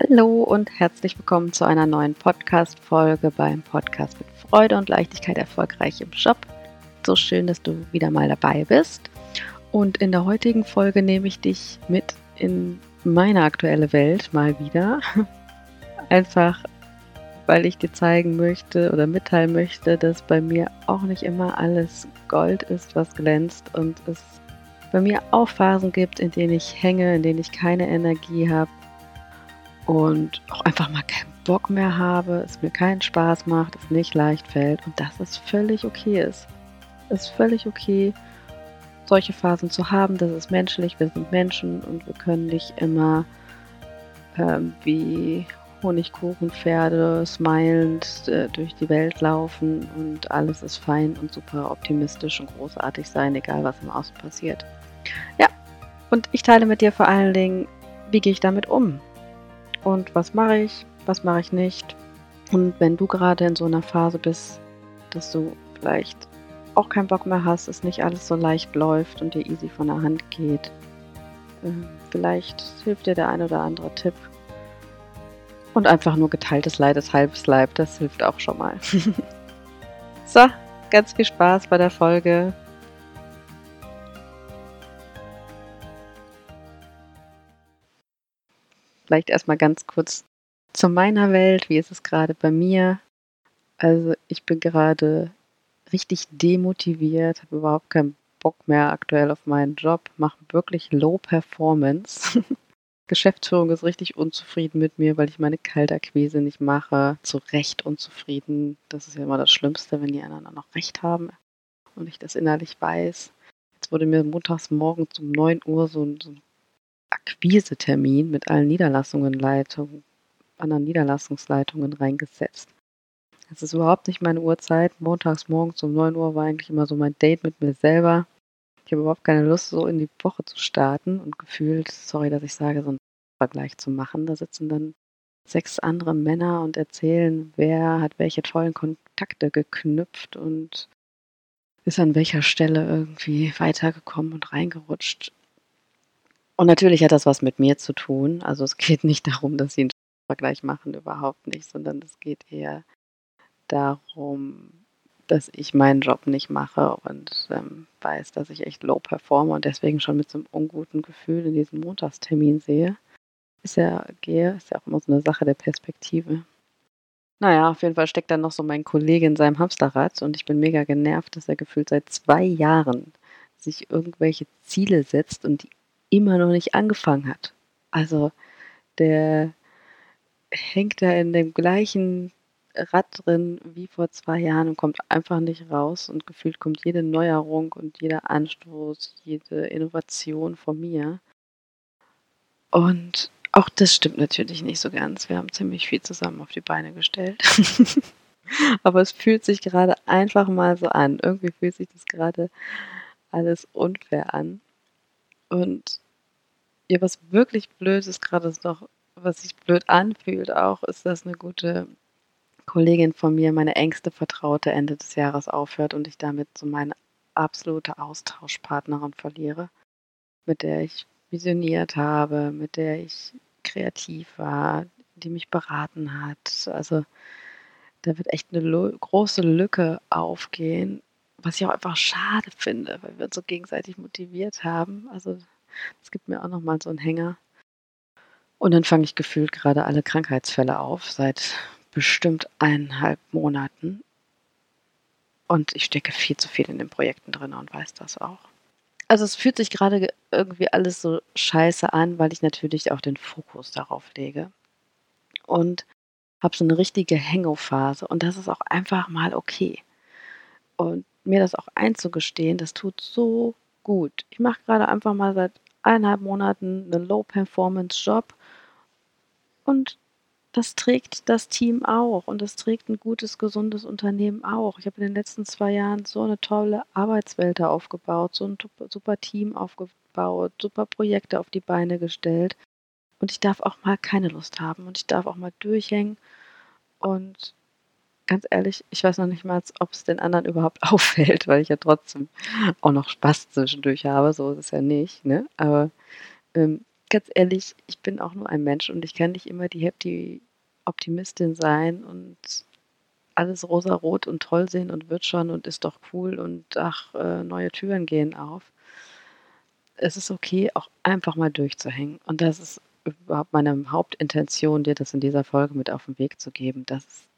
Hallo und herzlich willkommen zu einer neuen Podcast-Folge beim Podcast mit Freude und Leichtigkeit erfolgreich im Job. So schön, dass du wieder mal dabei bist. Und in der heutigen Folge nehme ich dich mit in meine aktuelle Welt mal wieder. Einfach, weil ich dir zeigen möchte oder mitteilen möchte, dass bei mir auch nicht immer alles Gold ist, was glänzt und es bei mir auch Phasen gibt, in denen ich hänge, in denen ich keine Energie habe und auch einfach mal keinen Bock mehr habe, es mir keinen Spaß macht, es nicht leicht fällt und dass es völlig okay ist. Es ist völlig okay, solche Phasen zu haben. Das ist menschlich, wir sind Menschen und wir können nicht immer ähm, wie Honigkuchenpferde smilend äh, durch die Welt laufen und alles ist fein und super optimistisch und großartig sein, egal was im Außen passiert. Ja, und ich teile mit dir vor allen Dingen, wie gehe ich damit um? Und was mache ich, was mache ich nicht. Und wenn du gerade in so einer Phase bist, dass du vielleicht auch keinen Bock mehr hast, es nicht alles so leicht läuft und dir easy von der Hand geht, äh, vielleicht hilft dir der ein oder andere Tipp. Und einfach nur geteiltes Leid ist halbes Leib, das hilft auch schon mal. so, ganz viel Spaß bei der Folge. Vielleicht erstmal ganz kurz zu meiner Welt. Wie ist es gerade bei mir? Also ich bin gerade richtig demotiviert, habe überhaupt keinen Bock mehr aktuell auf meinen Job, mache wirklich Low Performance. Geschäftsführung ist richtig unzufrieden mit mir, weil ich meine Kaltakquise nicht mache. Zu Recht unzufrieden. Das ist ja immer das Schlimmste, wenn die anderen noch Recht haben und ich das innerlich weiß. Jetzt wurde mir montags morgens um 9 Uhr so, so ein Akquisetermin mit allen Niederlassungen anderen Niederlassungsleitungen reingesetzt. Das ist überhaupt nicht meine Uhrzeit. Montags morgens um 9 Uhr war eigentlich immer so mein Date mit mir selber. Ich habe überhaupt keine Lust, so in die Woche zu starten und gefühlt, sorry, dass ich sage, so einen Vergleich zu machen. Da sitzen dann sechs andere Männer und erzählen, wer hat welche tollen Kontakte geknüpft und ist an welcher Stelle irgendwie weitergekommen und reingerutscht. Und natürlich hat das was mit mir zu tun. Also es geht nicht darum, dass sie einen Vergleich machen, überhaupt nicht, sondern es geht eher darum, dass ich meinen Job nicht mache und ähm, weiß, dass ich echt low performe und deswegen schon mit so einem unguten Gefühl in diesen Montagstermin sehe. Ist ja, gehe, ist ja auch immer so eine Sache der Perspektive. Naja, auf jeden Fall steckt dann noch so mein Kollege in seinem Hamsterrad und ich bin mega genervt, dass er gefühlt seit zwei Jahren sich irgendwelche Ziele setzt und die immer noch nicht angefangen hat. Also der hängt da in dem gleichen Rad drin wie vor zwei Jahren und kommt einfach nicht raus und gefühlt kommt jede Neuerung und jeder Anstoß, jede Innovation von mir. Und auch das stimmt natürlich nicht so ganz. Wir haben ziemlich viel zusammen auf die Beine gestellt. Aber es fühlt sich gerade einfach mal so an. Irgendwie fühlt sich das gerade alles unfair an. Und ja, was wirklich blöd ist, gerade noch, was sich blöd anfühlt auch, ist, dass eine gute Kollegin von mir, meine engste Vertraute, Ende des Jahres aufhört und ich damit so meine absolute Austauschpartnerin verliere, mit der ich visioniert habe, mit der ich kreativ war, die mich beraten hat. Also da wird echt eine große Lücke aufgehen, was ich auch einfach schade finde, weil wir uns so gegenseitig motiviert haben. Also das gibt mir auch noch mal so einen Hänger. Und dann fange ich gefühlt gerade alle Krankheitsfälle auf, seit bestimmt eineinhalb Monaten. Und ich stecke viel zu viel in den Projekten drin und weiß das auch. Also es fühlt sich gerade irgendwie alles so scheiße an, weil ich natürlich auch den Fokus darauf lege. Und habe so eine richtige Hängophase. Und das ist auch einfach mal okay. Und mir das auch einzugestehen, das tut so gut. Ich mache gerade einfach mal seit eineinhalb Monaten einen Low-Performance-Job und das trägt das Team auch und das trägt ein gutes, gesundes Unternehmen auch. Ich habe in den letzten zwei Jahren so eine tolle Arbeitswelt aufgebaut, so ein super Team aufgebaut, super Projekte auf die Beine gestellt. Und ich darf auch mal keine Lust haben und ich darf auch mal durchhängen. Und ganz ehrlich, ich weiß noch nicht mal, ob es den anderen überhaupt auffällt, weil ich ja trotzdem auch noch Spaß zwischendurch habe. So ist es ja nicht. Ne? Aber ähm, ganz ehrlich, ich bin auch nur ein Mensch und ich kann nicht immer die Happy Optimistin sein und alles rosarot und toll sehen und wird schon und ist doch cool und ach, äh, neue Türen gehen auf. Es ist okay, auch einfach mal durchzuhängen. Und das ist überhaupt meine Hauptintention, dir das in dieser Folge mit auf den Weg zu geben, dass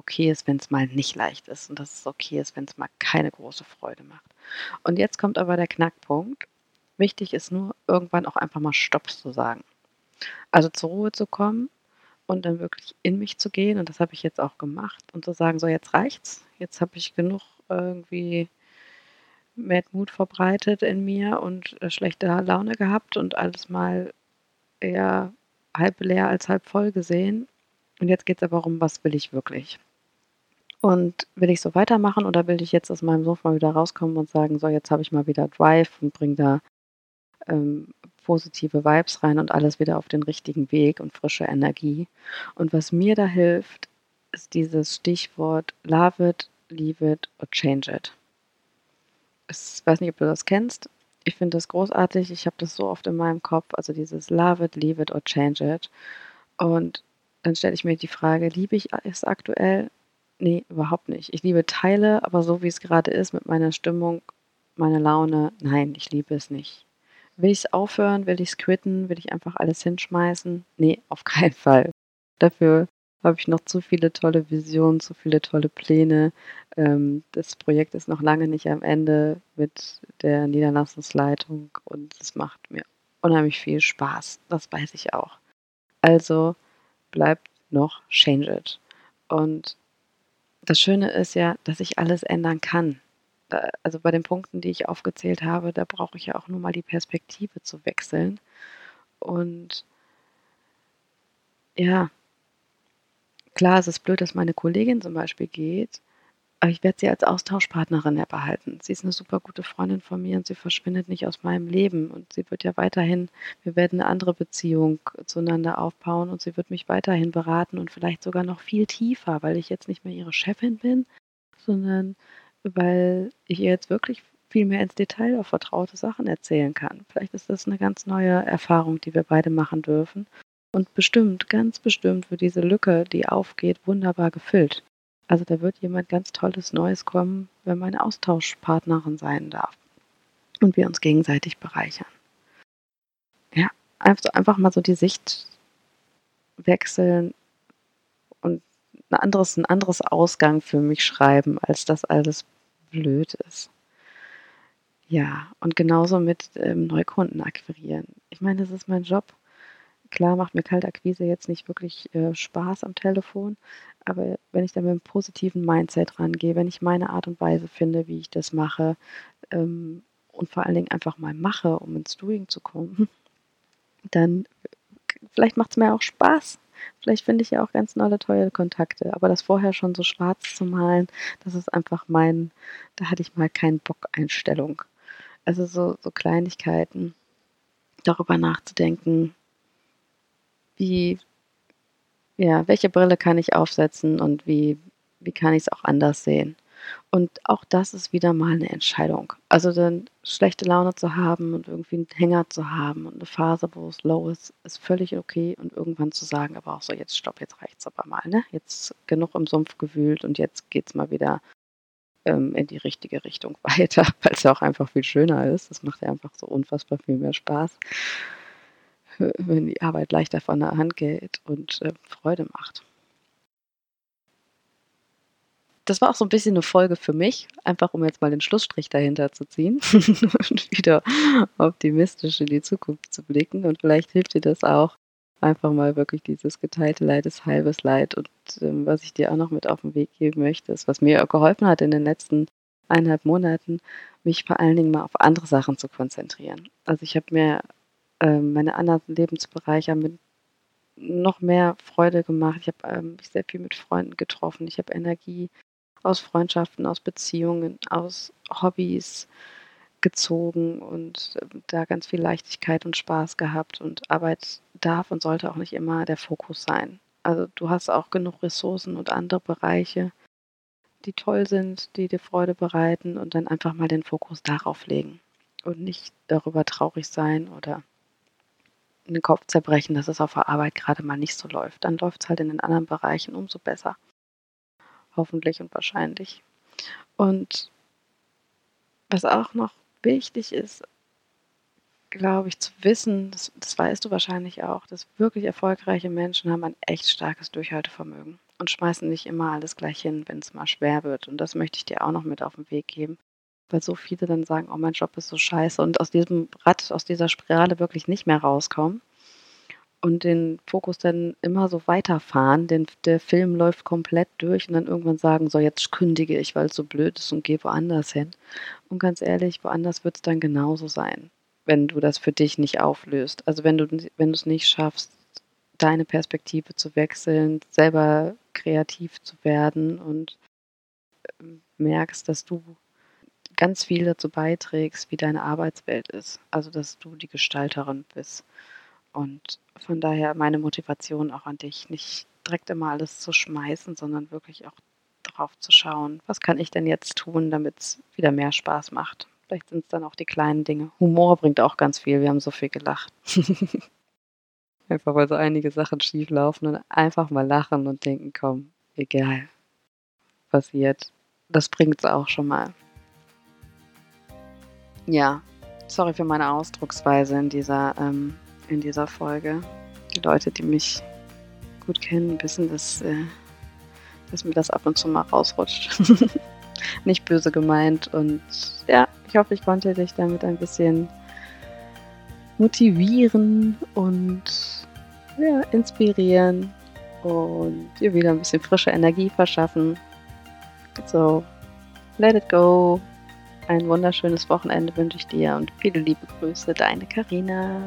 okay ist, wenn es mal nicht leicht ist und dass es okay ist, wenn es mal keine große Freude macht. Und jetzt kommt aber der Knackpunkt. Wichtig ist nur, irgendwann auch einfach mal Stopp zu sagen. Also zur Ruhe zu kommen und dann wirklich in mich zu gehen. Und das habe ich jetzt auch gemacht und zu sagen, so jetzt reicht's. Jetzt habe ich genug irgendwie Mad Mood verbreitet in mir und äh, schlechte Laune gehabt und alles mal eher halb leer als halb voll gesehen. Und jetzt geht es aber darum, was will ich wirklich? Und will ich so weitermachen oder will ich jetzt aus meinem Sofa wieder rauskommen und sagen, so jetzt habe ich mal wieder Drive und bringe da ähm, positive Vibes rein und alles wieder auf den richtigen Weg und frische Energie. Und was mir da hilft, ist dieses Stichwort Love it, leave it or change it. Ich weiß nicht, ob du das kennst. Ich finde das großartig. Ich habe das so oft in meinem Kopf. Also dieses Love it, leave it or change it. Und dann stelle ich mir die Frage, liebe ich es aktuell? Nee, überhaupt nicht. Ich liebe Teile, aber so wie es gerade ist mit meiner Stimmung, meiner Laune, nein, ich liebe es nicht. Will ich es aufhören? Will ich es quitten? Will ich einfach alles hinschmeißen? Nee, auf keinen Fall. Dafür habe ich noch zu viele tolle Visionen, zu viele tolle Pläne. Ähm, das Projekt ist noch lange nicht am Ende mit der Niederlassungsleitung und es macht mir unheimlich viel Spaß. Das weiß ich auch. Also bleibt noch Change It. Und das Schöne ist ja, dass ich alles ändern kann. Also bei den Punkten, die ich aufgezählt habe, da brauche ich ja auch nur mal die Perspektive zu wechseln. Und ja, klar, es ist blöd, dass meine Kollegin zum Beispiel geht, aber ich werde sie als Austauschpartnerin behalten. Sie ist eine super gute Freundin von mir und sie verschwindet nicht aus meinem Leben. Und sie wird ja weiterhin, wir werden eine andere Beziehung zueinander aufbauen und sie wird mich weiterhin beraten und vielleicht sogar noch viel tiefer, weil ich jetzt nicht mehr ihre Chefin bin, sondern weil ich ihr jetzt wirklich viel mehr ins Detail auf vertraute Sachen erzählen kann. Vielleicht ist das eine ganz neue Erfahrung, die wir beide machen dürfen. Und bestimmt, ganz bestimmt wird diese Lücke, die aufgeht, wunderbar gefüllt. Also da wird jemand ganz Tolles Neues kommen, wenn meine Austauschpartnerin sein darf und wir uns gegenseitig bereichern. Ja, einfach, einfach mal so die Sicht wechseln und ein anderes, ein anderes Ausgang für mich schreiben, als dass alles blöd ist. Ja, und genauso mit ähm, Neukunden akquirieren. Ich meine, das ist mein Job. Klar macht mir Kaltakquise jetzt nicht wirklich äh, Spaß am Telefon, aber wenn ich da mit einem positiven Mindset rangehe, wenn ich meine Art und Weise finde, wie ich das mache ähm, und vor allen Dingen einfach mal mache, um ins Doing zu kommen, dann vielleicht macht es mir auch Spaß. Vielleicht finde ich ja auch ganz neue, tolle Kontakte. Aber das vorher schon so schwarz zu malen, das ist einfach mein, da hatte ich mal keinen Bock-Einstellung. Also so, so Kleinigkeiten, darüber nachzudenken, wie, ja, welche Brille kann ich aufsetzen und wie, wie kann ich es auch anders sehen. Und auch das ist wieder mal eine Entscheidung. Also dann schlechte Laune zu haben und irgendwie einen Hänger zu haben und eine Phase, wo es low ist, ist völlig okay. Und irgendwann zu sagen, aber auch so, jetzt stopp, jetzt reicht es aber mal. Ne? Jetzt genug im Sumpf gewühlt und jetzt geht es mal wieder ähm, in die richtige Richtung weiter, weil es ja auch einfach viel schöner ist. Das macht ja einfach so unfassbar viel mehr Spaß wenn die Arbeit leichter von der Hand geht und äh, Freude macht. Das war auch so ein bisschen eine Folge für mich, einfach um jetzt mal den Schlussstrich dahinter zu ziehen und wieder optimistisch in die Zukunft zu blicken. Und vielleicht hilft dir das auch, einfach mal wirklich dieses geteilte Leid ist halbes Leid. Und ähm, was ich dir auch noch mit auf den Weg geben möchte, ist, was mir geholfen hat in den letzten eineinhalb Monaten, mich vor allen Dingen mal auf andere Sachen zu konzentrieren. Also ich habe mir ähm, meine anderen Lebensbereiche mit noch mehr Freude gemacht. Ich habe ähm, mich sehr viel mit Freunden getroffen. Ich habe Energie aus Freundschaften, aus Beziehungen, aus Hobbys gezogen und äh, da ganz viel Leichtigkeit und Spaß gehabt. Und Arbeit darf und sollte auch nicht immer der Fokus sein. Also du hast auch genug Ressourcen und andere Bereiche, die toll sind, die dir Freude bereiten und dann einfach mal den Fokus darauf legen und nicht darüber traurig sein oder den Kopf zerbrechen, dass es auf der Arbeit gerade mal nicht so läuft. Dann läuft es halt in den anderen Bereichen umso besser. Hoffentlich und wahrscheinlich. Und was auch noch wichtig ist, glaube ich, zu wissen, das, das weißt du wahrscheinlich auch, dass wirklich erfolgreiche Menschen haben ein echt starkes Durchhaltevermögen und schmeißen nicht immer alles gleich hin, wenn es mal schwer wird. Und das möchte ich dir auch noch mit auf den Weg geben, weil so viele dann sagen, oh, mein Job ist so scheiße und aus diesem Rad, aus dieser Spirale wirklich nicht mehr rauskommen und den Fokus dann immer so weiterfahren. Denn der Film läuft komplett durch und dann irgendwann sagen, so jetzt kündige ich, weil es so blöd ist und gehe woanders hin. Und ganz ehrlich, woanders wird es dann genauso sein, wenn du das für dich nicht auflöst. Also wenn du wenn du es nicht schaffst, deine Perspektive zu wechseln, selber kreativ zu werden und ähm, merkst, dass du ganz viel dazu beiträgst, wie deine Arbeitswelt ist. Also dass du die Gestalterin bist. Und von daher meine Motivation auch an dich, nicht direkt immer alles zu schmeißen, sondern wirklich auch drauf zu schauen, was kann ich denn jetzt tun, damit es wieder mehr Spaß macht. Vielleicht sind es dann auch die kleinen Dinge. Humor bringt auch ganz viel. Wir haben so viel gelacht. einfach weil so einige Sachen schief laufen und einfach mal lachen und denken, komm, egal, passiert. Das bringt es auch schon mal. Ja, sorry für meine Ausdrucksweise in dieser ähm, in dieser Folge. Die Leute, die mich gut kennen, wissen, dass, äh, dass mir das ab und zu mal rausrutscht. Nicht böse gemeint. Und ja, ich hoffe, ich konnte dich damit ein bisschen motivieren und ja, inspirieren und dir wieder ein bisschen frische Energie verschaffen. So, let it go. Ein wunderschönes Wochenende wünsche ich dir und viele liebe Grüße, deine Karina.